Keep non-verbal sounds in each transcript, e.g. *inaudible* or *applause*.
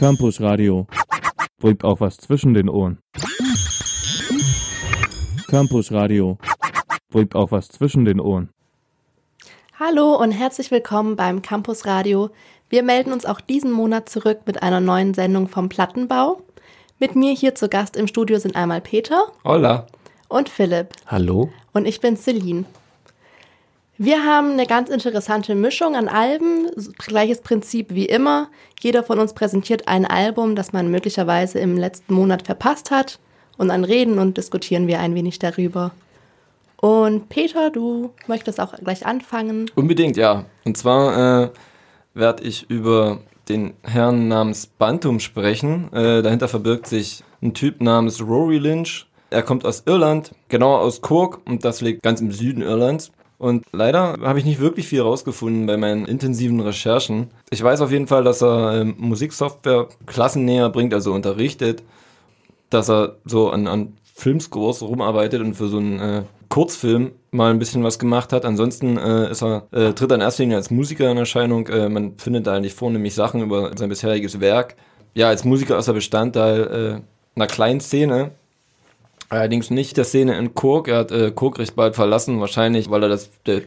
Campus Radio bringt auch was zwischen den Ohren. Campus Radio bringt auch was zwischen den Ohren. Hallo und herzlich willkommen beim Campus Radio. Wir melden uns auch diesen Monat zurück mit einer neuen Sendung vom Plattenbau. Mit mir hier zu Gast im Studio sind einmal Peter. Hola. Und Philipp. Hallo. Und ich bin Celine. Wir haben eine ganz interessante Mischung an Alben, gleiches Prinzip wie immer. Jeder von uns präsentiert ein Album, das man möglicherweise im letzten Monat verpasst hat. Und dann reden und diskutieren wir ein wenig darüber. Und Peter, du möchtest auch gleich anfangen. Unbedingt, ja. Und zwar äh, werde ich über den Herrn namens Bantum sprechen. Äh, dahinter verbirgt sich ein Typ namens Rory Lynch. Er kommt aus Irland, genauer aus Cork, und das liegt ganz im Süden Irlands. Und leider habe ich nicht wirklich viel rausgefunden bei meinen intensiven Recherchen. Ich weiß auf jeden Fall, dass er äh, Musiksoftware klassennäher bringt, also unterrichtet, dass er so an, an Filmscores rumarbeitet und für so einen äh, Kurzfilm mal ein bisschen was gemacht hat. Ansonsten äh, ist er, äh, tritt er in erster Linie als Musiker in Erscheinung. Äh, man findet da eigentlich vornehmlich Sachen über sein bisheriges Werk. Ja, als Musiker ist er Bestandteil äh, einer kleinen Szene, Allerdings nicht der Szene in Cork. Er hat äh, Cork recht bald verlassen, wahrscheinlich, weil er das, der,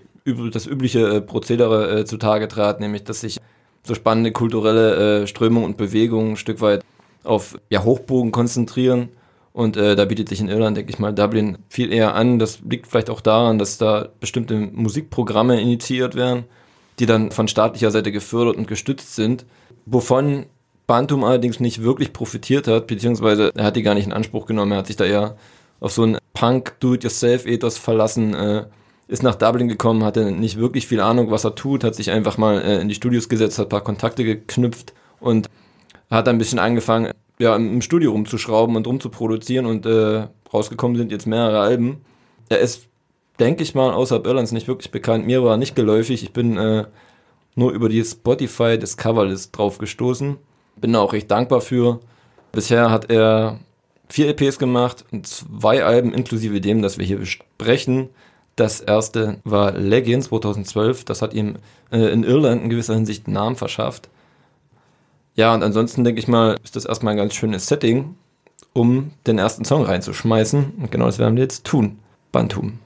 das übliche äh, Prozedere äh, zutage trat, nämlich dass sich so spannende kulturelle äh, Strömungen und Bewegungen ein Stück weit auf ja, Hochbogen konzentrieren. Und äh, da bietet sich in Irland, denke ich mal, Dublin viel eher an. Das liegt vielleicht auch daran, dass da bestimmte Musikprogramme initiiert werden, die dann von staatlicher Seite gefördert und gestützt sind, wovon Bantum allerdings nicht wirklich profitiert hat, beziehungsweise er hat die gar nicht in Anspruch genommen. Er hat sich da eher auf so einen Punk-Do-it-yourself-Ethos verlassen, äh, ist nach Dublin gekommen, hatte nicht wirklich viel Ahnung, was er tut, hat sich einfach mal äh, in die Studios gesetzt, hat ein paar Kontakte geknüpft und hat ein bisschen angefangen, ja, im Studio rumzuschrauben und rumzuproduzieren und äh, rausgekommen sind jetzt mehrere Alben. Er ist, denke ich mal, außerhalb Irlands nicht wirklich bekannt. Mir war er nicht geläufig. Ich bin äh, nur über die Spotify Discover-List drauf gestoßen. Bin da auch recht dankbar für. Bisher hat er vier EPs gemacht und zwei Alben inklusive dem, das wir hier besprechen. Das erste war Legends 2012. Das hat ihm äh, in Irland in gewisser Hinsicht einen Namen verschafft. Ja, und ansonsten denke ich mal, ist das erstmal ein ganz schönes Setting, um den ersten Song reinzuschmeißen. Und genau das werden wir jetzt tun. Bantum.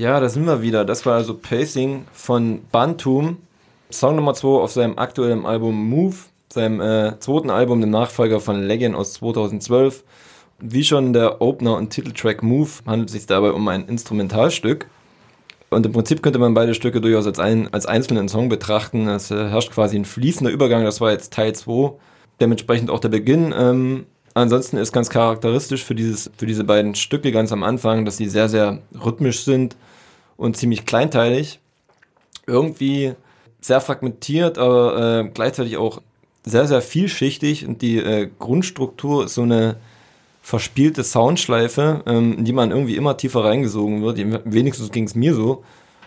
Ja, da sind wir wieder. Das war also Pacing von Bantum. Song Nummer 2 auf seinem aktuellen Album Move, seinem äh, zweiten Album, dem Nachfolger von Legend aus 2012. Wie schon der Opener und Titeltrack Move handelt es sich dabei um ein Instrumentalstück. Und im Prinzip könnte man beide Stücke durchaus als, ein, als einzelnen Song betrachten. Es äh, herrscht quasi ein fließender Übergang, das war jetzt Teil 2. Dementsprechend auch der Beginn. Ähm, ansonsten ist ganz charakteristisch für, dieses, für diese beiden Stücke ganz am Anfang, dass sie sehr, sehr rhythmisch sind und ziemlich kleinteilig. Irgendwie sehr fragmentiert, aber äh, gleichzeitig auch sehr, sehr vielschichtig und die äh, Grundstruktur ist so eine verspielte Soundschleife, ähm, in die man irgendwie immer tiefer reingesogen wird. Wenigstens ging es mir so.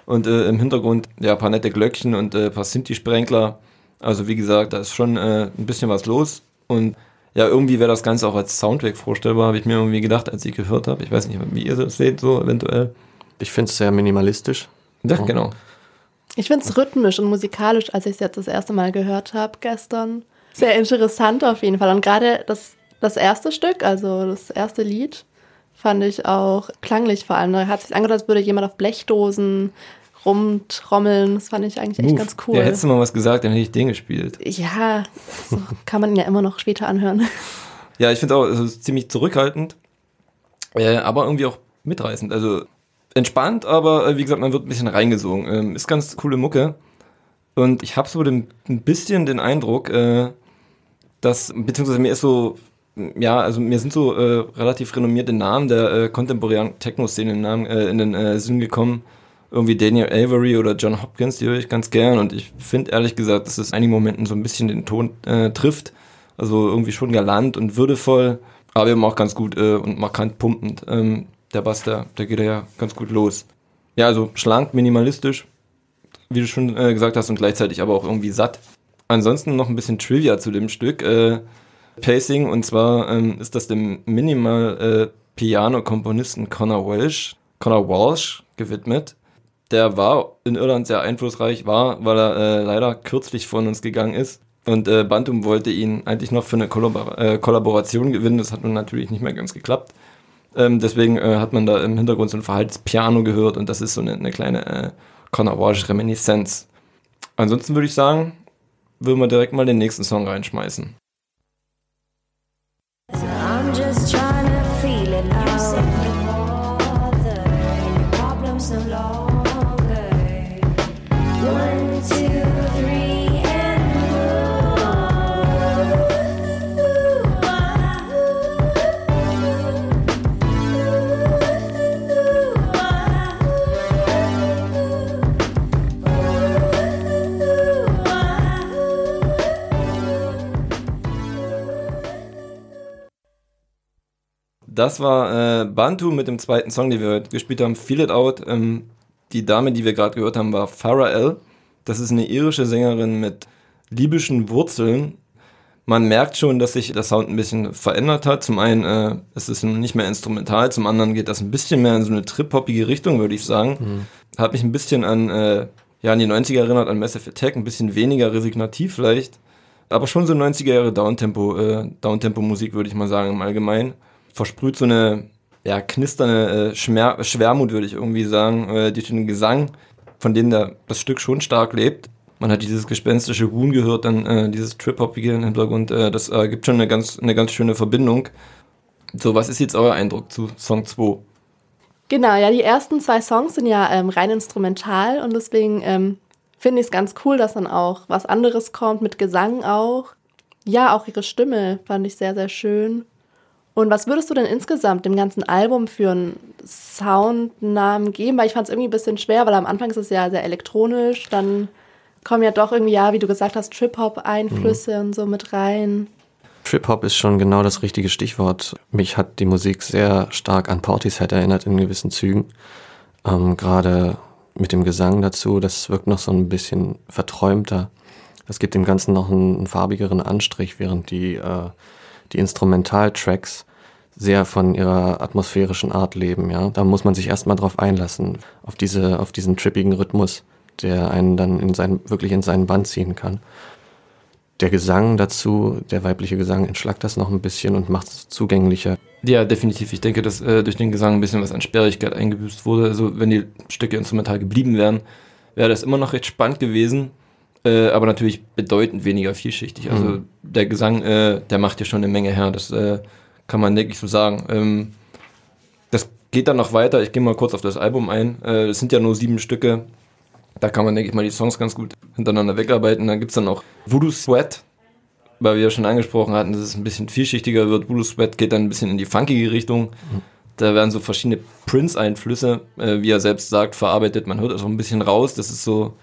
Und äh, im Hintergrund ja ein paar nette Glöckchen und äh, ein paar Sinti-Sprenkler. Also wie gesagt, da ist schon äh, ein bisschen was los. Und ja, irgendwie wäre das Ganze auch als Soundtrack vorstellbar, habe ich mir irgendwie gedacht, als ich gehört habe. Ich weiß nicht, wie ihr das seht, so eventuell. Ich finde es sehr minimalistisch. Ja, oh. genau. Ich finde es rhythmisch und musikalisch, als ich es jetzt das erste Mal gehört habe gestern. Sehr interessant auf jeden Fall. Und gerade das, das erste Stück, also das erste Lied, fand ich auch klanglich vor allem. Da hat sich angehört, als würde jemand auf Blechdosen rumtrommeln. Das fand ich eigentlich echt Uff, ganz cool. Ja, hättest du mal was gesagt, dann hätte ich den gespielt. Ja, so kann man ihn ja immer noch später anhören. Ja, ich finde auch, es ist ziemlich zurückhaltend, äh, aber irgendwie auch mitreißend. Also entspannt, aber äh, wie gesagt, man wird ein bisschen reingesogen. Ähm, ist ganz coole Mucke. Und ich habe so den, ein bisschen den Eindruck, äh, dass, beziehungsweise mir ist so, ja, also mir sind so äh, relativ renommierte Namen der äh, kontemporären Techno-Szene in, äh, in den äh, Sinn gekommen. irgendwie Daniel Avery oder John Hopkins, die höre ich ganz gern und ich finde ehrlich gesagt, dass es in einigen Momenten so ein bisschen den Ton äh, trifft. Also irgendwie schon galant und würdevoll, aber eben auch ganz gut äh, und markant pumpend. Ähm, der Bass, der, der geht ja ganz gut los. Ja, also schlank, minimalistisch, wie du schon äh, gesagt hast, und gleichzeitig aber auch irgendwie satt. Ansonsten noch ein bisschen Trivia zu dem Stück. Äh, Pacing, und zwar ähm, ist das dem Minimal äh, Connor Walsh, Connor Walsh gewidmet. Der war in Irland sehr einflussreich, war, weil er äh, leider kürzlich von uns gegangen ist. Und äh, Bantum wollte ihn eigentlich noch für eine Kollabor äh, Kollaboration gewinnen. Das hat nun natürlich nicht mehr ganz geklappt. Ähm, deswegen äh, hat man da im Hintergrund so ein Verhaltspiano gehört und das ist so eine, eine kleine äh, Connor Walsh-Reminiszenz. Ansonsten würde ich sagen, würden wir direkt mal den nächsten Song reinschmeißen. Das war äh, Bantu mit dem zweiten Song, den wir heute gespielt haben, Feel It Out. Ähm, die Dame, die wir gerade gehört haben, war Farah L. Das ist eine irische Sängerin mit libyschen Wurzeln. Man merkt schon, dass sich der Sound ein bisschen verändert hat. Zum einen äh, ist es nicht mehr instrumental, zum anderen geht das ein bisschen mehr in so eine trip-hoppige Richtung, würde ich sagen. Mhm. Hat mich ein bisschen an, äh, ja, an die 90er erinnert, an Massive Attack, ein bisschen weniger resignativ vielleicht. Aber schon so 90er Jahre Downtempo, äh, Downtempo-Musik, würde ich mal sagen, im Allgemeinen versprüht so eine ja, knisternde äh, Schmer Schwermut, würde ich irgendwie sagen, äh, durch den Gesang, von dem der, das Stück schon stark lebt. Man hat dieses gespenstische Huhn gehört, dann äh, dieses Trip-Hoppige im Hintergrund. Äh, das äh, gibt schon eine ganz, eine ganz schöne Verbindung. So, was ist jetzt euer Eindruck zu Song 2? Genau, ja, die ersten zwei Songs sind ja ähm, rein instrumental und deswegen ähm, finde ich es ganz cool, dass dann auch was anderes kommt, mit Gesang auch. Ja, auch ihre Stimme fand ich sehr, sehr schön. Und was würdest du denn insgesamt dem ganzen Album für einen Soundnamen geben? Weil ich fand es irgendwie ein bisschen schwer, weil am Anfang ist es ja sehr elektronisch, dann kommen ja doch irgendwie, ja, wie du gesagt hast, Trip-Hop-Einflüsse mhm. und so mit rein. Trip-Hop ist schon genau das richtige Stichwort. Mich hat die Musik sehr stark an Portishead erinnert in gewissen Zügen. Ähm, Gerade mit dem Gesang dazu, das wirkt noch so ein bisschen verträumter. Das gibt dem Ganzen noch einen, einen farbigeren Anstrich, während die äh, die Instrumentaltracks sehr von ihrer atmosphärischen Art leben, ja. Da muss man sich erstmal drauf einlassen, auf diese, auf diesen trippigen Rhythmus, der einen dann in sein, wirklich in seinen Band ziehen kann. Der Gesang dazu, der weibliche Gesang, entschlackt das noch ein bisschen und macht es zugänglicher. Ja, definitiv. Ich denke, dass äh, durch den Gesang ein bisschen was an Sperrigkeit eingebüßt wurde. Also wenn die Stücke instrumental geblieben wären, wäre das immer noch recht spannend gewesen äh, aber natürlich bedeutend weniger vielschichtig. Also mhm. der Gesang, äh, der macht ja schon eine Menge her, das äh, kann man denke ich so sagen. Ähm, das geht dann noch weiter, ich gehe mal kurz auf das Album ein. Äh, es sind ja nur sieben Stücke, da kann man denke ich mal die Songs ganz gut hintereinander wegarbeiten. Dann gibt es dann auch Voodoo Sweat, weil wir ja schon angesprochen hatten, dass es ein bisschen vielschichtiger wird. Voodoo Sweat geht dann ein bisschen in die funkige Richtung. Mhm. Da werden so verschiedene Prince-Einflüsse, äh, wie er selbst sagt, verarbeitet. Man hört also ein bisschen raus. Das ist so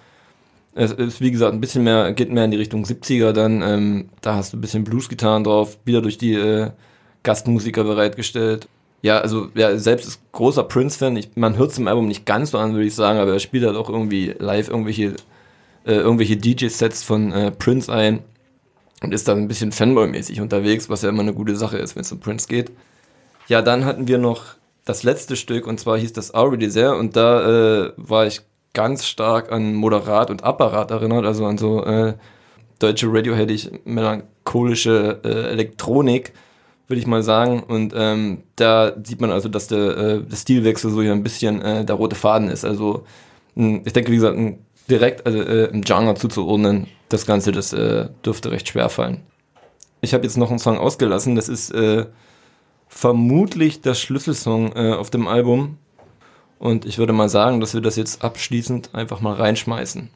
es ist, wie gesagt, ein bisschen mehr, geht mehr in die Richtung 70er dann. Ähm, da hast du ein bisschen Blues-Gitarren drauf, wieder durch die äh, Gastmusiker bereitgestellt. Ja, also ja, selbst ist großer Prince-Fan. Man hört es im Album nicht ganz so an, würde ich sagen, aber er spielt halt auch irgendwie live irgendwelche, äh, irgendwelche DJ-Sets von äh, Prince ein und ist dann ein bisschen Fanboy-mäßig unterwegs, was ja immer eine gute Sache ist, wenn es um Prince geht. Ja, dann hatten wir noch das letzte Stück und zwar hieß das Already There und da äh, war ich ganz stark an Moderat und Apparat erinnert, also an so äh, deutsche Radioheadig melancholische äh, Elektronik, würde ich mal sagen. Und ähm, da sieht man also, dass der, äh, der Stilwechsel so hier ein bisschen äh, der rote Faden ist. Also ich denke, wie gesagt, direkt also, äh, im Genre zuzuordnen, das Ganze, das äh, dürfte recht schwer fallen. Ich habe jetzt noch einen Song ausgelassen, das ist vermutlich der Schlüsselsong auf dem Album. Und ich würde mal sagen, dass wir das jetzt abschließend einfach mal reinschmeißen.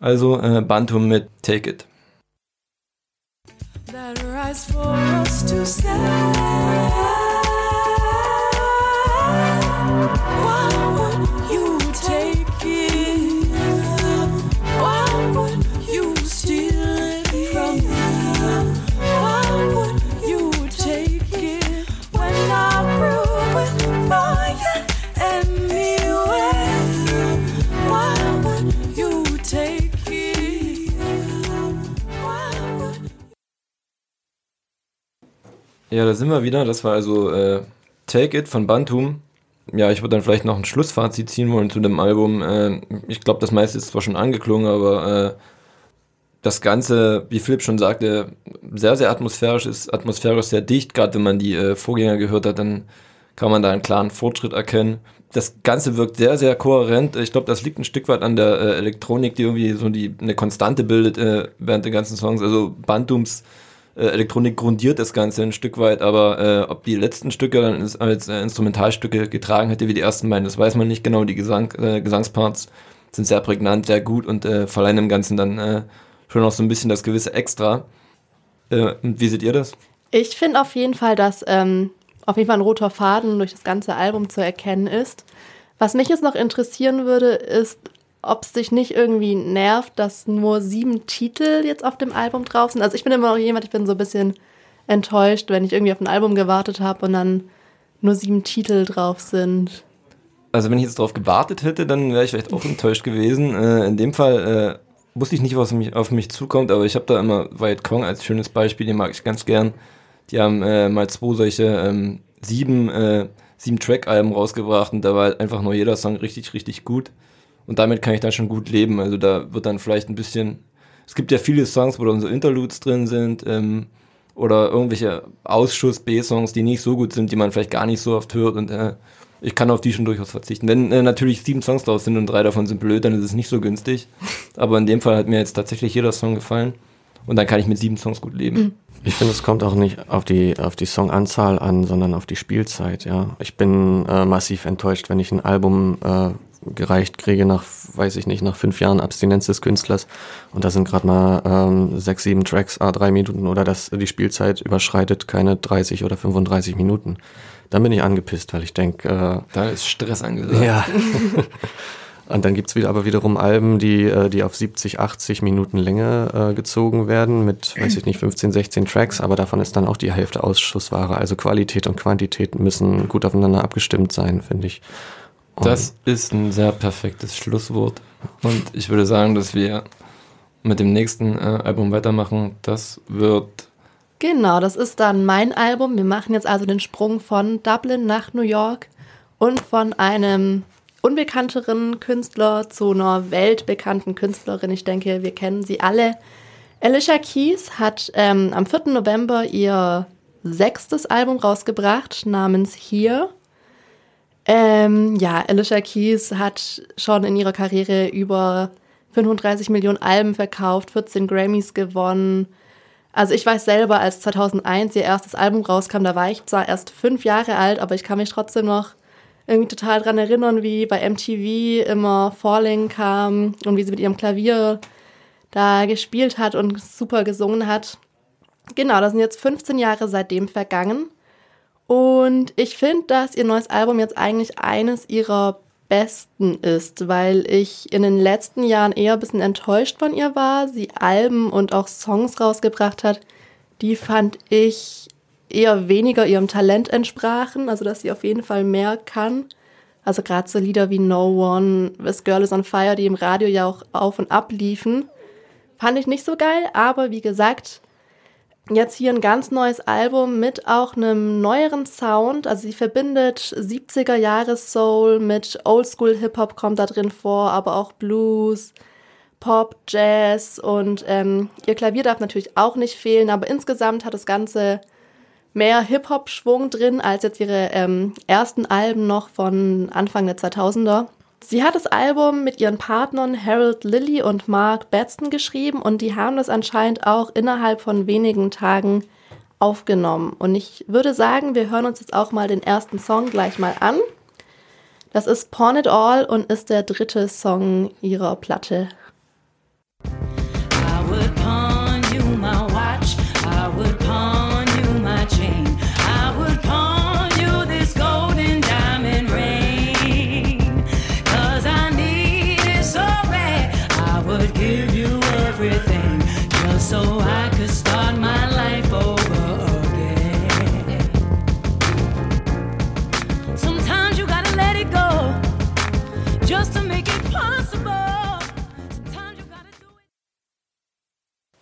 Also äh, Bantum mit Take It. That ja, da sind wir wieder. Das war also äh, Take It von Bantum. Ja, ich würde dann vielleicht noch ein Schlussfazit ziehen wollen zu dem Album. Äh, ich glaube, das meiste ist zwar schon angeklungen, aber äh, das Ganze, wie Philipp schon sagte, sehr, sehr atmosphärisch ist, atmosphärisch sehr dicht. Gerade wenn man die äh, Vorgänger gehört hat, dann kann man da einen klaren Fortschritt erkennen. Das Ganze wirkt sehr, sehr kohärent. Ich glaube, das liegt ein Stück weit an der äh, Elektronik, die irgendwie so die, eine Konstante bildet äh, während der ganzen Songs. Also Bantums äh, Elektronik grundiert das Ganze ein Stück weit, aber äh, ob die letzten Stücke als, als äh, Instrumentalstücke getragen hätte wie die ersten beiden, das weiß man nicht genau. Die Gesang, äh, Gesangsparts sind sehr prägnant, sehr gut und äh, verleihen dem Ganzen dann äh, schon noch so ein bisschen das gewisse Extra. Äh, wie seht ihr das? Ich finde auf jeden Fall, dass ähm, auf jeden Fall ein roter Faden durch das ganze Album zu erkennen ist. Was mich jetzt noch interessieren würde, ist, ob es dich nicht irgendwie nervt, dass nur sieben Titel jetzt auf dem Album drauf sind. Also ich bin immer noch jemand, ich bin so ein bisschen enttäuscht, wenn ich irgendwie auf ein Album gewartet habe und dann nur sieben Titel drauf sind. Also wenn ich jetzt darauf gewartet hätte, dann wäre ich vielleicht auch enttäuscht gewesen. Äh, in dem Fall äh, wusste ich nicht, was mich, auf mich zukommt, aber ich habe da immer White Kong als schönes Beispiel, den mag ich ganz gern. Die haben äh, mal zwei solche ähm, sieben, äh, sieben Track-Alben rausgebracht und da war einfach nur jeder Song richtig, richtig gut. Und damit kann ich dann schon gut leben. Also da wird dann vielleicht ein bisschen. Es gibt ja viele Songs, wo dann so Interludes drin sind ähm, oder irgendwelche Ausschuss-B-Songs, die nicht so gut sind, die man vielleicht gar nicht so oft hört. Und äh, ich kann auf die schon durchaus verzichten. Wenn äh, natürlich sieben Songs draus sind und drei davon sind blöd, dann ist es nicht so günstig. Aber in dem Fall hat mir jetzt tatsächlich jeder Song gefallen. Und dann kann ich mit sieben Songs gut leben. Ich finde, es kommt auch nicht auf die, auf die Songanzahl an, sondern auf die Spielzeit, ja. Ich bin äh, massiv enttäuscht, wenn ich ein Album äh, gereicht kriege nach, weiß ich nicht, nach fünf Jahren Abstinenz des Künstlers und da sind gerade mal ähm, sechs, sieben Tracks, a drei Minuten oder dass die Spielzeit überschreitet keine 30 oder 35 Minuten. Dann bin ich angepisst, weil ich denke... Äh, da ist Stress angesagt. Ja. *laughs* Und dann gibt's wieder aber wiederum Alben, die, äh, die auf 70, 80 Minuten Länge äh, gezogen werden, mit, weiß ich nicht, 15, 16 Tracks, aber davon ist dann auch die Hälfte Ausschussware. Also Qualität und Quantität müssen gut aufeinander abgestimmt sein, finde ich. Das ist ein sehr perfektes Schlusswort. Und ich würde sagen, dass wir mit dem nächsten äh, Album weitermachen. Das wird. Genau, das ist dann mein Album. Wir machen jetzt also den Sprung von Dublin nach New York und von einem unbekannteren Künstler zu einer weltbekannten Künstlerin. Ich denke, wir kennen sie alle. Alicia Keys hat ähm, am 4. November ihr sechstes Album rausgebracht namens Here. Ähm, ja, Alicia Keys hat schon in ihrer Karriere über 35 Millionen Alben verkauft, 14 Grammys gewonnen. Also ich weiß selber, als 2001 ihr erstes Album rauskam, da war ich zwar erst fünf Jahre alt, aber ich kann mich trotzdem noch irgendwie total dran erinnern, wie bei MTV immer Falling kam und wie sie mit ihrem Klavier da gespielt hat und super gesungen hat. Genau, das sind jetzt 15 Jahre seitdem vergangen. Und ich finde, dass ihr neues Album jetzt eigentlich eines ihrer besten ist, weil ich in den letzten Jahren eher ein bisschen enttäuscht von ihr war. Sie Alben und auch Songs rausgebracht hat, die fand ich eher weniger ihrem Talent entsprachen, also dass sie auf jeden Fall mehr kann. Also gerade so Lieder wie No One, This Girl is on Fire, die im Radio ja auch auf und ab liefen, fand ich nicht so geil, aber wie gesagt, jetzt hier ein ganz neues Album mit auch einem neueren Sound. Also sie verbindet 70er Jahre Soul mit Oldschool Hip Hop kommt da drin vor, aber auch Blues, Pop, Jazz und ähm, ihr Klavier darf natürlich auch nicht fehlen, aber insgesamt hat das Ganze mehr Hip-Hop-Schwung drin als jetzt ihre ähm, ersten Alben noch von Anfang der 2000er. Sie hat das Album mit ihren Partnern Harold Lilly und Mark Batson geschrieben und die haben das anscheinend auch innerhalb von wenigen Tagen aufgenommen. Und ich würde sagen, wir hören uns jetzt auch mal den ersten Song gleich mal an. Das ist Porn It All und ist der dritte Song ihrer Platte.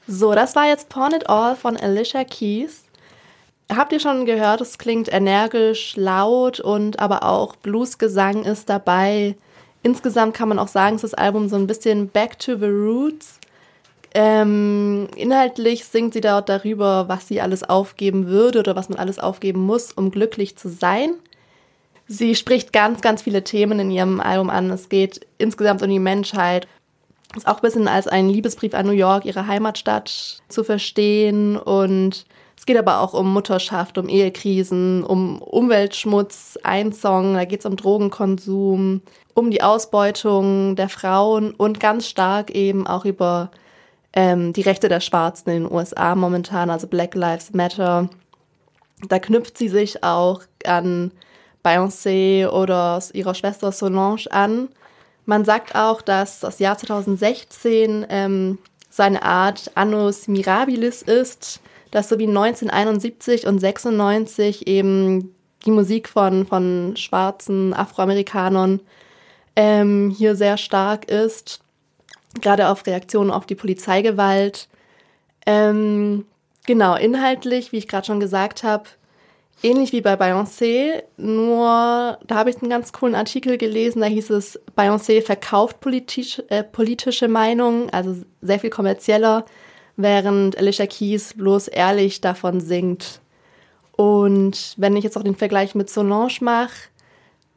So, das war jetzt Porn It All von Alicia Keys. Habt ihr schon gehört, es klingt energisch, laut und aber auch Bluesgesang ist dabei. Insgesamt kann man auch sagen, ist das Album so ein bisschen Back to the Roots. Ähm, inhaltlich singt sie dort darüber, was sie alles aufgeben würde oder was man alles aufgeben muss, um glücklich zu sein. Sie spricht ganz, ganz viele Themen in ihrem Album an. Es geht insgesamt um die Menschheit. Ist auch ein bisschen als ein Liebesbrief an New York, ihre Heimatstadt, zu verstehen. Und es geht aber auch um Mutterschaft, um Ehekrisen, um Umweltschmutz. Ein Song, da geht es um Drogenkonsum, um die Ausbeutung der Frauen und ganz stark eben auch über ähm, die Rechte der Schwarzen in den USA momentan, also Black Lives Matter. Da knüpft sie sich auch an Beyoncé oder ihrer Schwester Solange an. Man sagt auch, dass das Jahr 2016 ähm, so eine Art Annus Mirabilis ist, dass so wie 1971 und 96 eben die Musik von, von schwarzen Afroamerikanern ähm, hier sehr stark ist gerade auf Reaktionen auf die Polizeigewalt. Ähm, genau, inhaltlich, wie ich gerade schon gesagt habe, ähnlich wie bei Beyoncé, nur da habe ich einen ganz coolen Artikel gelesen, da hieß es, Beyoncé verkauft politisch, äh, politische Meinungen, also sehr viel kommerzieller, während Alicia Keys bloß ehrlich davon singt. Und wenn ich jetzt auch den Vergleich mit Solange mache,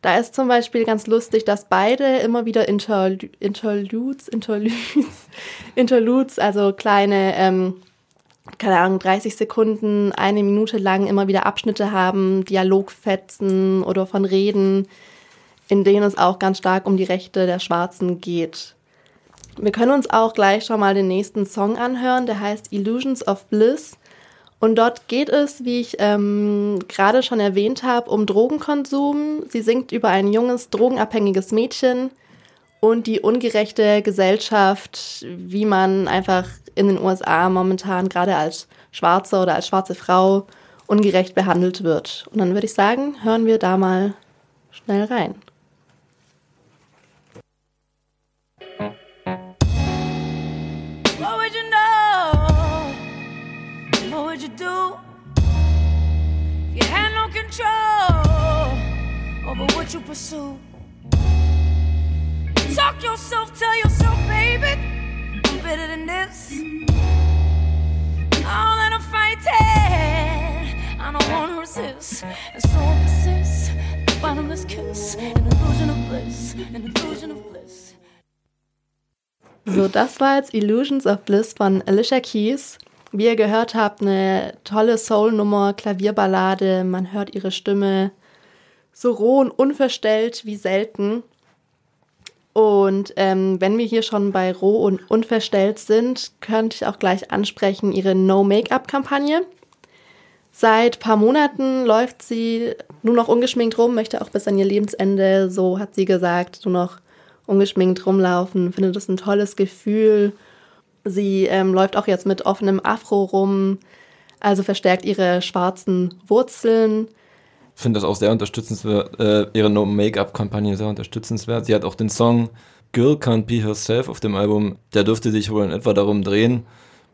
da ist zum Beispiel ganz lustig, dass beide immer wieder Interlu Interludes, Interludes, *laughs* Interludes, also kleine, ähm, keine Ahnung, 30 Sekunden, eine Minute lang immer wieder Abschnitte haben, Dialogfetzen oder von Reden, in denen es auch ganz stark um die Rechte der Schwarzen geht. Wir können uns auch gleich schon mal den nächsten Song anhören, der heißt Illusions of Bliss. Und dort geht es, wie ich ähm, gerade schon erwähnt habe, um Drogenkonsum. Sie singt über ein junges, drogenabhängiges Mädchen und die ungerechte Gesellschaft, wie man einfach in den USA momentan gerade als Schwarze oder als schwarze Frau ungerecht behandelt wird. Und dann würde ich sagen, hören wir da mal schnell rein. Control over what you pursue. Talk yourself, tell yourself, baby, I'm better than this. All that I'm fighting, I don't wanna resist, and so I persist. Bottomless kiss, an illusion of bliss, an illusion of bliss. So, das war jetzt Illusions of Bliss von Alicia Keys. Wie ihr gehört habt, eine tolle Soul-Nummer, Klavierballade. Man hört ihre Stimme so roh und unverstellt wie selten. Und ähm, wenn wir hier schon bei roh und unverstellt sind, könnte ich auch gleich ansprechen ihre No-Make-up-Kampagne. Seit paar Monaten läuft sie nur noch ungeschminkt rum, möchte auch bis an ihr Lebensende, so hat sie gesagt, nur noch ungeschminkt rumlaufen, findet das ein tolles Gefühl Sie ähm, läuft auch jetzt mit offenem Afro rum, also verstärkt ihre schwarzen Wurzeln. Ich finde das auch sehr unterstützenswert, äh, ihre No-Make-up-Kampagne sehr unterstützenswert. Sie hat auch den Song Girl Can't Be Herself auf dem Album, der dürfte sich wohl in etwa darum drehen.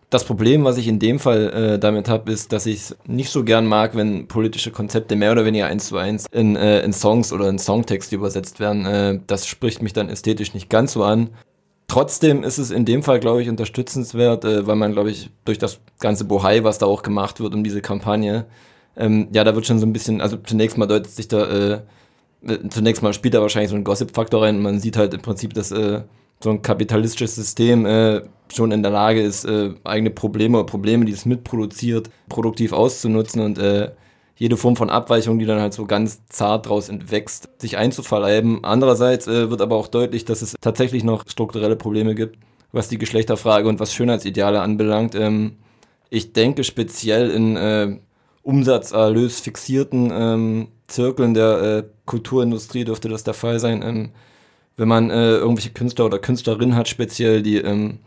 Das Problem, was ich in dem Fall äh, damit habe, ist, dass ich es nicht so gern mag, wenn politische Konzepte mehr oder weniger eins zu eins in, äh, in Songs oder in Songtexte übersetzt werden. Äh, das spricht mich dann ästhetisch nicht ganz so an. Trotzdem ist es in dem Fall, glaube ich, unterstützenswert, äh, weil man, glaube ich, durch das ganze Bohai, was da auch gemacht wird um diese Kampagne, ähm, ja, da wird schon so ein bisschen, also zunächst mal deutet sich da, äh, äh, zunächst mal spielt da wahrscheinlich so ein Gossip-Faktor rein und man sieht halt im Prinzip, dass äh, so ein kapitalistisches System äh, schon in der Lage ist, äh, eigene Probleme oder Probleme, die es mitproduziert, produktiv auszunutzen und äh, jede Form von Abweichung, die dann halt so ganz zart draus entwächst, sich einzuverleiben. Andererseits äh, wird aber auch deutlich, dass es tatsächlich noch strukturelle Probleme gibt, was die Geschlechterfrage und was Schönheitsideale anbelangt. Ähm, ich denke speziell in äh, Umsatzerlös fixierten ähm, Zirkeln der äh, Kulturindustrie dürfte das der Fall sein. Ähm, wenn man äh, irgendwelche Künstler oder Künstlerinnen hat, speziell, die ähm,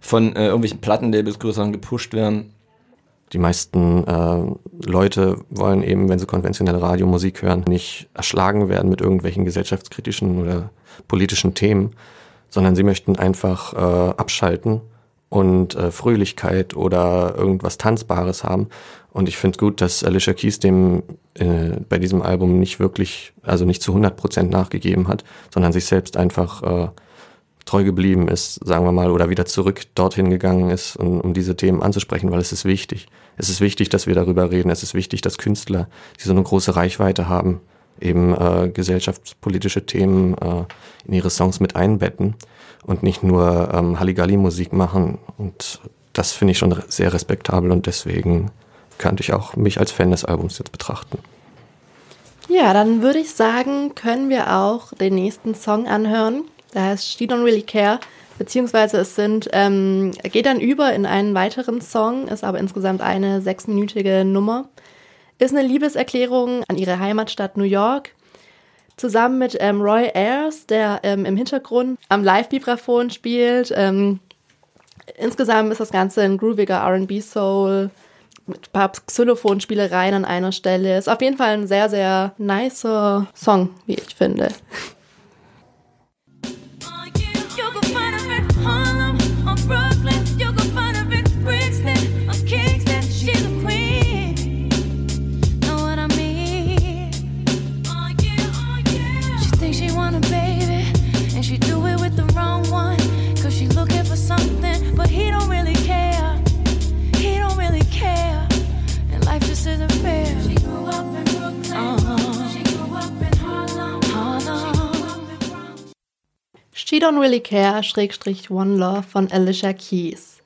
von äh, irgendwelchen Plattenlabels größeren gepusht werden, die meisten äh, Leute wollen eben, wenn sie konventionelle Radiomusik hören, nicht erschlagen werden mit irgendwelchen gesellschaftskritischen oder politischen Themen, sondern sie möchten einfach äh, abschalten und äh, Fröhlichkeit oder irgendwas Tanzbares haben. Und ich finde gut, dass Alicia Keys dem äh, bei diesem Album nicht wirklich, also nicht zu 100 Prozent nachgegeben hat, sondern sich selbst einfach äh, treu geblieben ist, sagen wir mal, oder wieder zurück dorthin gegangen ist, um, um diese Themen anzusprechen, weil es ist wichtig. Es ist wichtig, dass wir darüber reden. Es ist wichtig, dass Künstler, die so eine große Reichweite haben, eben äh, gesellschaftspolitische Themen äh, in ihre Songs mit einbetten und nicht nur ähm, Halligalli-Musik machen. Und das finde ich schon sehr respektabel und deswegen könnte ich auch mich als Fan des Albums jetzt betrachten. Ja, dann würde ich sagen, können wir auch den nächsten Song anhören. Der heißt She Don't Really Care, beziehungsweise es sind, ähm, geht dann über in einen weiteren Song, ist aber insgesamt eine sechsminütige Nummer. Ist eine Liebeserklärung an ihre Heimatstadt New York. Zusammen mit ähm, Roy Ayers, der ähm, im Hintergrund am Live-Vibraphon spielt. Ähm, insgesamt ist das Ganze ein grooviger RB-Soul mit ein paar Xylophonspielereien an einer Stelle. Ist auf jeden Fall ein sehr, sehr nicer Song, wie ich finde. Don't Really Care, Schrägstrich One Love von Alicia Keys.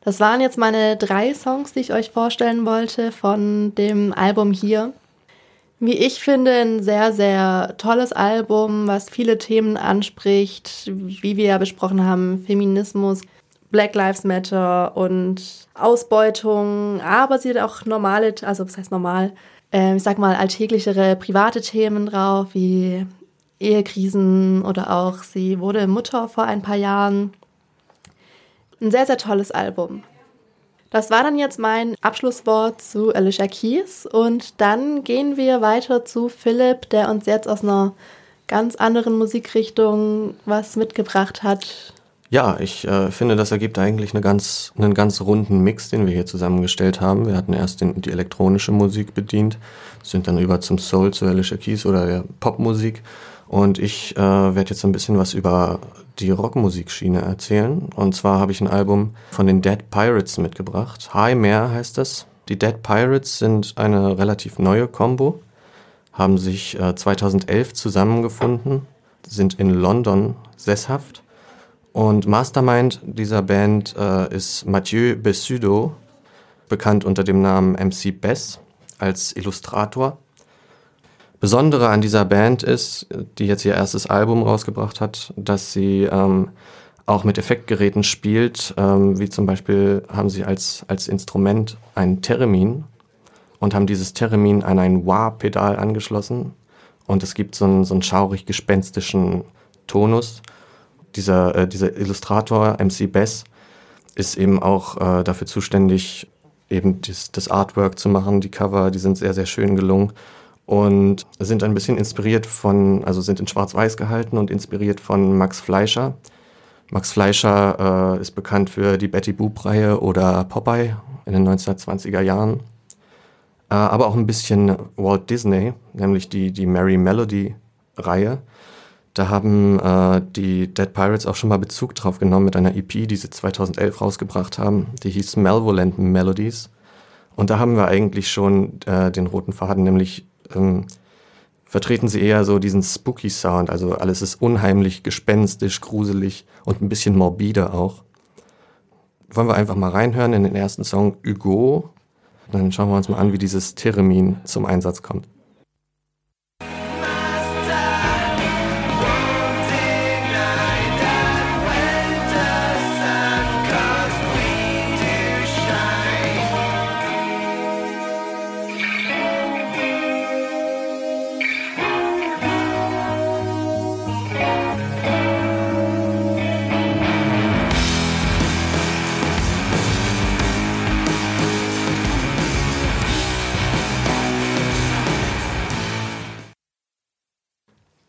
Das waren jetzt meine drei Songs, die ich euch vorstellen wollte von dem Album hier. Wie ich finde, ein sehr, sehr tolles Album, was viele Themen anspricht, wie wir ja besprochen haben, Feminismus, Black Lives Matter und Ausbeutung, aber sie hat auch normale, also was heißt normal, äh, ich sag mal alltäglichere private Themen drauf, wie Ehekrisen oder auch sie wurde Mutter vor ein paar Jahren. Ein sehr, sehr tolles Album. Das war dann jetzt mein Abschlusswort zu Alicia Keys und dann gehen wir weiter zu Philipp, der uns jetzt aus einer ganz anderen Musikrichtung was mitgebracht hat. Ja, ich äh, finde, das ergibt eigentlich eine ganz, einen ganz runden Mix, den wir hier zusammengestellt haben. Wir hatten erst den, die elektronische Musik bedient, sind dann über zum Soul, zu Alicia Keys oder der Popmusik und ich äh, werde jetzt ein bisschen was über die Rockmusikschiene erzählen. Und zwar habe ich ein Album von den Dead Pirates mitgebracht. High Mare heißt das. Die Dead Pirates sind eine relativ neue Combo, haben sich äh, 2011 zusammengefunden, sind in London sesshaft. Und Mastermind dieser Band äh, ist Mathieu Bessudo, bekannt unter dem Namen MC Bess als Illustrator. Besondere an dieser Band ist, die jetzt ihr erstes Album rausgebracht hat, dass sie ähm, auch mit Effektgeräten spielt, ähm, wie zum Beispiel haben sie als, als Instrument ein Theremin und haben dieses Theremin an ein Wah-Pedal angeschlossen und es gibt so einen, so einen schaurig gespenstischen Tonus. Dieser, äh, dieser Illustrator, MC Bess, ist eben auch äh, dafür zuständig, eben das, das Artwork zu machen. Die Cover, die sind sehr, sehr schön gelungen und sind ein bisschen inspiriert von, also sind in Schwarz-Weiß gehalten und inspiriert von Max Fleischer. Max Fleischer äh, ist bekannt für die Betty Boop-Reihe oder Popeye in den 1920er Jahren. Äh, aber auch ein bisschen Walt Disney, nämlich die, die Merry Melody-Reihe. Da haben äh, die Dead Pirates auch schon mal Bezug drauf genommen mit einer EP, die sie 2011 rausgebracht haben. Die hieß Malvolent Melodies. Und da haben wir eigentlich schon äh, den roten Faden, nämlich ähm, vertreten sie eher so diesen spooky Sound. Also alles ist unheimlich, gespenstisch, gruselig und ein bisschen morbide auch. Wollen wir einfach mal reinhören in den ersten Song Hugo. Dann schauen wir uns mal an, wie dieses Theremin zum Einsatz kommt.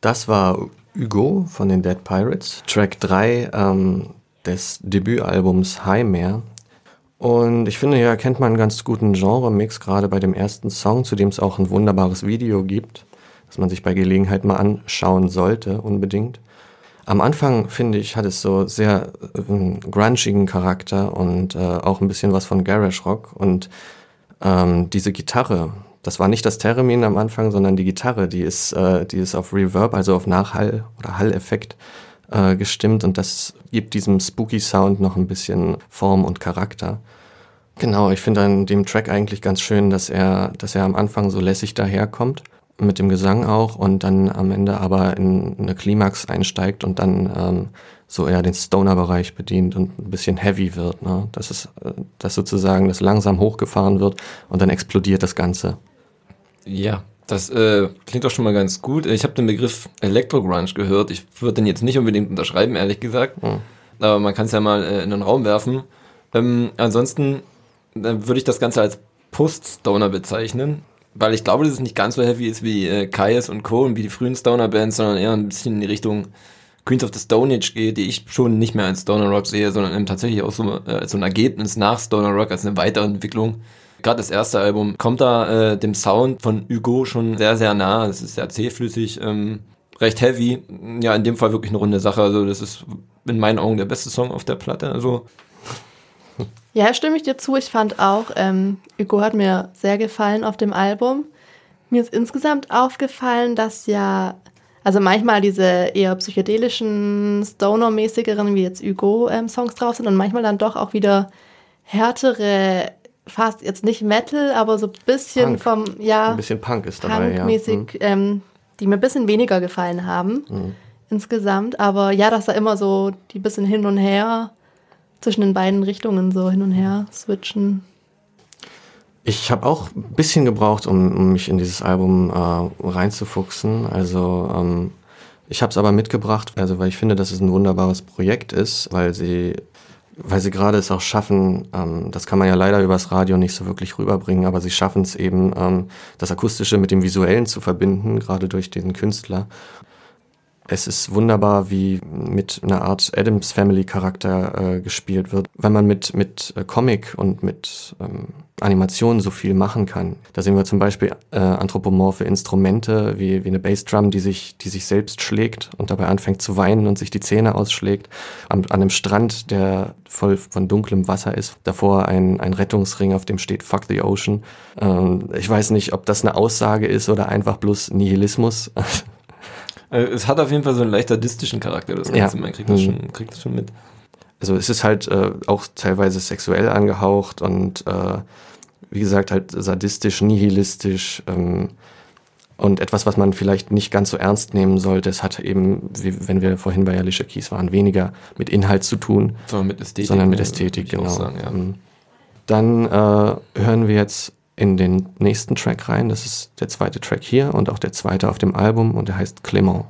Das war Hugo von den Dead Pirates. Track 3 ähm, des Debütalbums High Mare. Und ich finde, hier erkennt man einen ganz guten Genre-Mix, gerade bei dem ersten Song, zu dem es auch ein wunderbares Video gibt, das man sich bei Gelegenheit mal anschauen sollte, unbedingt. Am Anfang, finde ich, hat es so sehr äh, grungigen Charakter und äh, auch ein bisschen was von Garage Rock. Und ähm, diese Gitarre, das war nicht das Theremin am Anfang, sondern die Gitarre, die ist, äh, die ist auf Reverb, also auf Nachhall oder Hall-Effekt äh, gestimmt und das gibt diesem spooky Sound noch ein bisschen Form und Charakter. Genau, ich finde an dem Track eigentlich ganz schön, dass er, dass er am Anfang so lässig daherkommt mit dem Gesang auch und dann am Ende aber in eine Klimax einsteigt und dann ähm, so eher den Stoner-Bereich bedient und ein bisschen heavy wird. Ne? Das ist, äh, dass sozusagen das langsam hochgefahren wird und dann explodiert das Ganze. Ja, das äh, klingt doch schon mal ganz gut. Ich habe den Begriff Electro-Grunge gehört. Ich würde den jetzt nicht unbedingt unterschreiben, ehrlich gesagt. Hm. Aber man kann es ja mal äh, in den Raum werfen. Ähm, ansonsten äh, würde ich das Ganze als Post-Stoner bezeichnen weil ich glaube, dass es nicht ganz so heavy ist wie äh, Kaius und Co. und wie die frühen Stoner-Bands, sondern eher ein bisschen in die Richtung Queens of the Stone Age geht, die ich schon nicht mehr als Stoner Rock sehe, sondern eben tatsächlich auch so, äh, als so ein Ergebnis nach Stoner Rock, als eine Weiterentwicklung. Gerade das erste Album kommt da äh, dem Sound von Hugo schon sehr, sehr nah. Es ist sehr zähflüssig, ähm, recht heavy. Ja, in dem Fall wirklich eine runde Sache. Also das ist in meinen Augen der beste Song auf der Platte. Also *laughs* ja, stimme ich dir zu. Ich fand auch, ähm, Hugo hat mir sehr gefallen auf dem Album. Mir ist insgesamt aufgefallen, dass ja, also manchmal diese eher psychedelischen, Stoner-mäßigeren, wie jetzt Hugo-Songs ähm, drauf sind und manchmal dann doch auch wieder härtere, fast jetzt nicht Metal, aber so ein bisschen Punk. vom, ja. Ein bisschen Punk ist dabei, Punk-mäßig, ja. Mhm. Ähm, die mir ein bisschen weniger gefallen haben. Mhm. Insgesamt, aber ja, dass da immer so die bisschen hin und her zwischen den beiden Richtungen so hin und her switchen. Ich habe auch ein bisschen gebraucht, um, um mich in dieses Album äh, reinzufuchsen. Also ähm, ich habe es aber mitgebracht, also weil ich finde, dass es ein wunderbares Projekt ist, weil sie, weil sie gerade es auch schaffen. Ähm, das kann man ja leider übers Radio nicht so wirklich rüberbringen, aber sie schaffen es eben, ähm, das Akustische mit dem Visuellen zu verbinden, gerade durch den Künstler. Es ist wunderbar, wie mit einer Art Adams Family Charakter äh, gespielt wird. Wenn man mit, mit äh, Comic und mit ähm, Animationen so viel machen kann. Da sehen wir zum Beispiel äh, anthropomorphe Instrumente wie, wie eine Bassdrum, die sich, die sich selbst schlägt und dabei anfängt zu weinen und sich die Zähne ausschlägt. Am, an einem Strand, der voll von dunklem Wasser ist. Davor ein, ein Rettungsring, auf dem steht Fuck the Ocean. Ähm, ich weiß nicht, ob das eine Aussage ist oder einfach bloß Nihilismus. *laughs* Äh, es hat auf jeden Fall so einen leicht sadistischen Charakter, das Ganze. Ja. Man kriegt das, mhm. schon, kriegt das schon mit. Also es ist halt äh, auch teilweise sexuell angehaucht und äh, wie gesagt halt sadistisch, nihilistisch ähm, und etwas, was man vielleicht nicht ganz so ernst nehmen sollte. Es hat eben, wie wenn wir vorhin bei Alicia Keys waren, weniger mit Inhalt zu tun, sondern mit Ästhetik. Sondern mit Ästhetik, genau. Sagen, ja. Mhm. Dann äh, hören wir jetzt in den nächsten Track rein. Das ist der zweite Track hier und auch der zweite auf dem Album und der heißt Clement.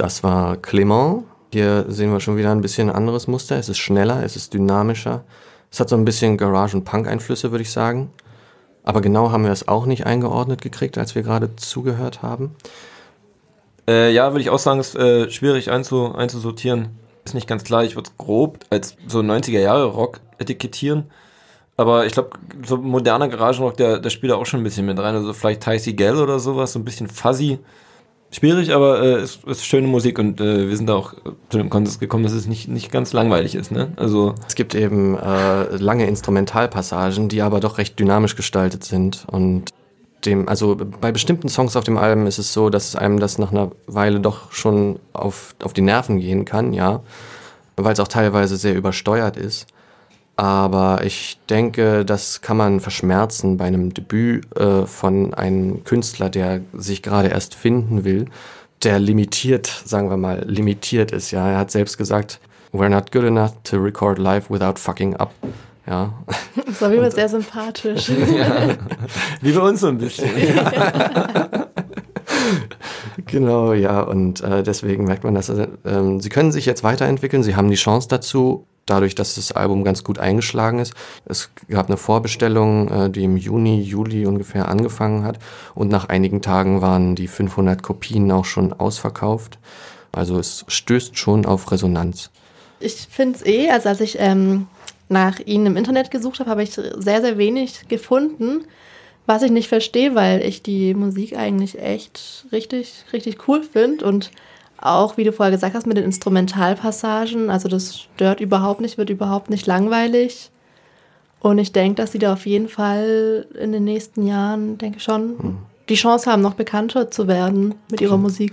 Das war Clement. Hier sehen wir schon wieder ein bisschen anderes Muster. Es ist schneller, es ist dynamischer. Es hat so ein bisschen Garage- und Punk-Einflüsse, würde ich sagen. Aber genau haben wir es auch nicht eingeordnet gekriegt, als wir gerade zugehört haben. Äh, ja, würde ich auch sagen, ist äh, schwierig einzu, einzusortieren. Ist nicht ganz klar. Ich würde es grob als so 90er-Jahre-Rock etikettieren. Aber ich glaube, so moderner Garagenrock, der, der spielt da auch schon ein bisschen mit rein. Also vielleicht Ticey Gell oder sowas, so ein bisschen fuzzy schwierig, aber äh, es ist schöne Musik und äh, wir sind da auch zu dem Konsens gekommen, dass es nicht, nicht ganz langweilig ist. Ne? Also es gibt eben äh, lange Instrumentalpassagen, die aber doch recht dynamisch gestaltet sind und dem, also bei bestimmten Songs auf dem Album ist es so, dass einem das nach einer Weile doch schon auf, auf die Nerven gehen kann, ja, weil es auch teilweise sehr übersteuert ist. Aber ich denke, das kann man verschmerzen bei einem Debüt äh, von einem Künstler, der sich gerade erst finden will. der limitiert, sagen wir mal, limitiert ist. Ja, er hat selbst gesagt, we're not good enough to record live without fucking up. Ja. Das war wie immer sehr sympathisch. *laughs* ja. Wie bei uns so ein bisschen. *laughs* genau, ja, und äh, deswegen merkt man, dass äh, sie können sich jetzt weiterentwickeln, sie haben die Chance dazu, dadurch, dass das Album ganz gut eingeschlagen ist. Es gab eine Vorbestellung, äh, die im Juni, Juli ungefähr angefangen hat und nach einigen Tagen waren die 500 Kopien auch schon ausverkauft. Also es stößt schon auf Resonanz. Ich finde es eh, also als ich ähm, nach ihnen im Internet gesucht habe, habe ich sehr, sehr wenig gefunden, was ich nicht verstehe, weil ich die Musik eigentlich echt richtig, richtig cool finde und auch, wie du vorher gesagt hast, mit den Instrumentalpassagen, also das stört überhaupt nicht, wird überhaupt nicht langweilig. Und ich denke, dass sie da auf jeden Fall in den nächsten Jahren, denke ich schon, hm. die Chance haben, noch bekannter zu werden mit ihrer Musik.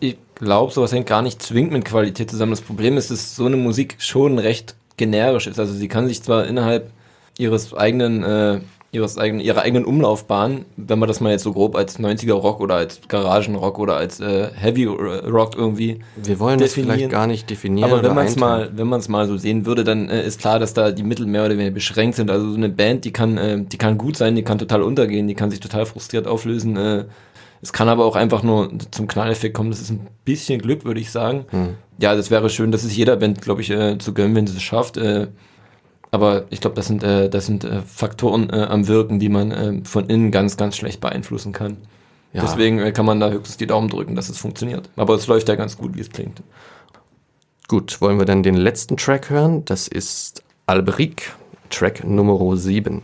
Ich glaube, sowas hängt gar nicht zwingend mit Qualität zusammen. Das Problem ist, dass so eine Musik schon recht generisch ist. Also sie kann sich zwar innerhalb ihres eigenen äh, ihres eigenen, ihrer eigenen Umlaufbahn, wenn man das mal jetzt so grob als 90er Rock oder als Garagenrock oder als äh, Heavy Rock irgendwie. Wir wollen das vielleicht gar nicht definieren. Aber wenn man es mal, wenn man es mal so sehen würde, dann äh, ist klar, dass da die Mittel mehr oder weniger beschränkt sind. Also so eine Band, die kann, äh, die kann gut sein, die kann total untergehen, die kann sich total frustriert auflösen. Äh, es kann aber auch einfach nur zum Knalleffekt kommen. Das ist ein bisschen Glück, würde ich sagen. Hm. Ja, das wäre schön, das ist jeder Band, glaube ich, äh, zu gönnen, wenn sie es schafft. Aber ich glaube, das sind, äh, das sind äh, Faktoren äh, am Wirken, die man äh, von innen ganz, ganz schlecht beeinflussen kann. Ja. Deswegen äh, kann man da höchstens die Daumen drücken, dass es funktioniert. Aber es läuft ja ganz gut, wie es klingt. Gut, wollen wir dann den letzten Track hören? Das ist Alberic, Track Nummer 7.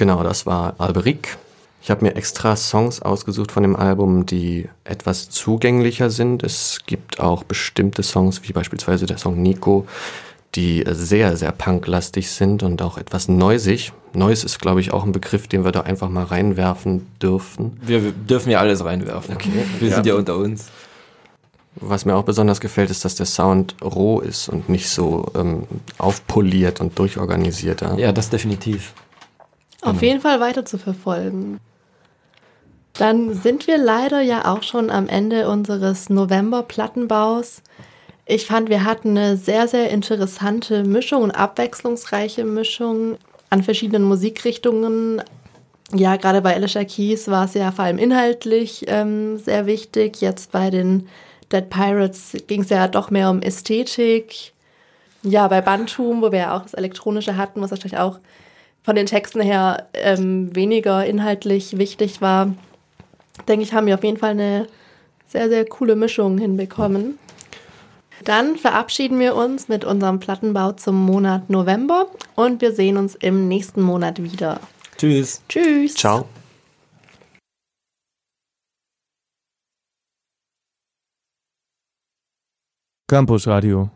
Genau, das war Alberic. Ich habe mir extra Songs ausgesucht von dem Album, die etwas zugänglicher sind. Es gibt auch bestimmte Songs, wie beispielsweise der Song Nico, die sehr, sehr punklastig sind und auch etwas neusig. Neus ist, glaube ich, auch ein Begriff, den wir da einfach mal reinwerfen dürfen. Wir, wir dürfen ja alles reinwerfen. Okay. Wir ja. sind ja unter uns. Was mir auch besonders gefällt, ist, dass der Sound roh ist und nicht so ähm, aufpoliert und durchorganisiert. Ja das definitiv. Auf genau. jeden Fall weiter zu verfolgen. Dann sind wir leider ja auch schon am Ende unseres November-Plattenbaus. Ich fand, wir hatten eine sehr, sehr interessante Mischung und abwechslungsreiche Mischung an verschiedenen Musikrichtungen. Ja, gerade bei Alicia Keys war es ja vor allem inhaltlich ähm, sehr wichtig. Jetzt bei den Dead Pirates ging es ja doch mehr um Ästhetik. Ja, bei Bantum, wo wir ja auch das Elektronische hatten, was wahrscheinlich auch von den Texten her ähm, weniger inhaltlich wichtig war, denke ich, haben wir auf jeden Fall eine sehr, sehr coole Mischung hinbekommen. Dann verabschieden wir uns mit unserem Plattenbau zum Monat November und wir sehen uns im nächsten Monat wieder. Tschüss. Tschüss. Ciao. Campus Radio.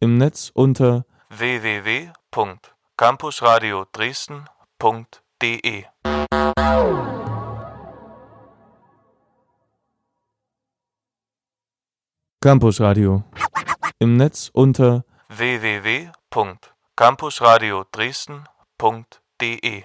Im Netz unter www campusradio Dresden.de Campusradio. Im Netz unter www.campusradio Dresden.de